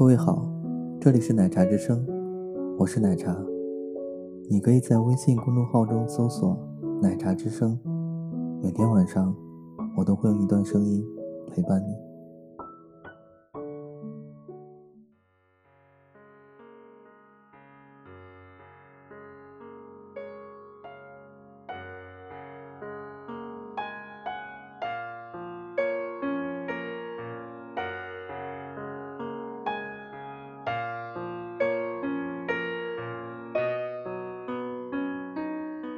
各位好，这里是奶茶之声，我是奶茶。你可以在微信公众号中搜索“奶茶之声”，每天晚上我都会用一段声音陪伴你。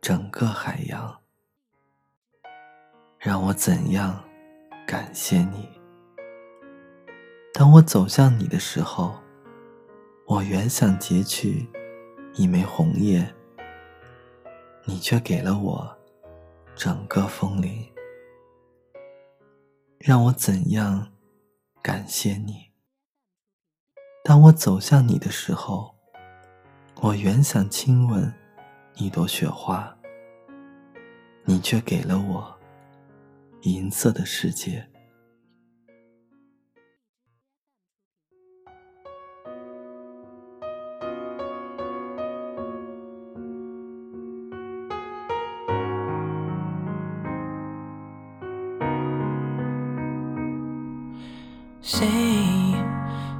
整个海洋，让我怎样感谢你？当我走向你的时候，我原想截取一枚红叶，你却给了我整个枫林，让我怎样感谢你？当我走向你的时候，我原想亲吻。一朵雪花，你却给了我银色的世界。谁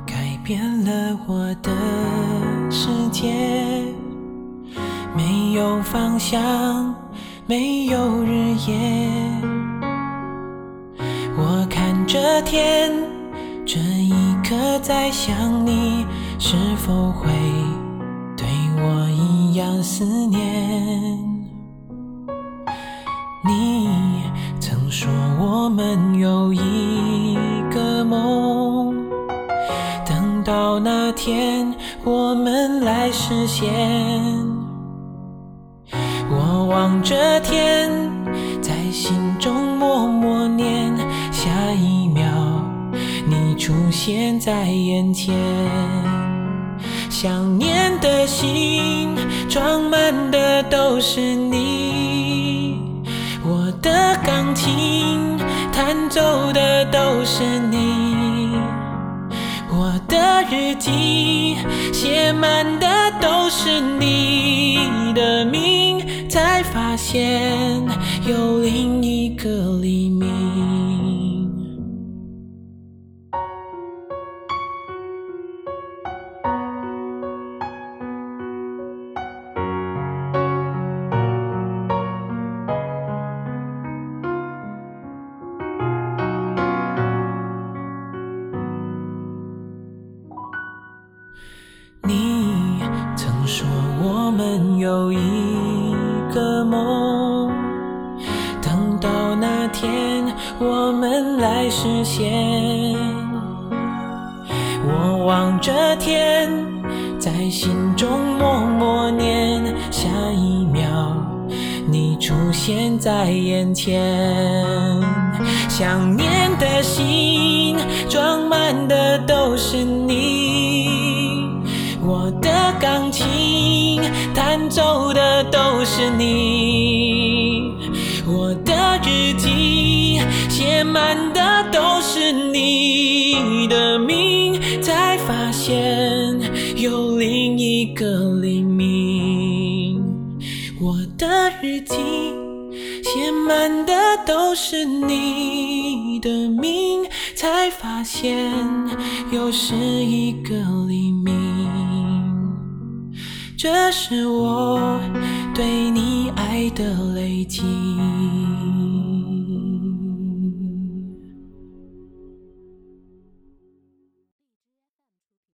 改变了我的世界？没有方向，没有日夜。我看着天，这一刻在想你，是否会对我一样思念？你曾说我们有一个梦，等到那天我们来实现。着天，在心中默默念：下一秒你出现在眼前。想念的心装满的都是你，我的钢琴弹奏的都是你，我的日记写满的都是你的名。发现有另一个黎明。你曾说我们有一。个梦，等到那天我们来实现。我望着天，在心中默默念：下一秒你出现在眼前。想念的心装满的都是你，走的都是你，我的日记写满的都是你的名，才发现有另一个黎明。我的日记写满的都是你的名，才发现又是一个黎明。这是我对你爱的累积。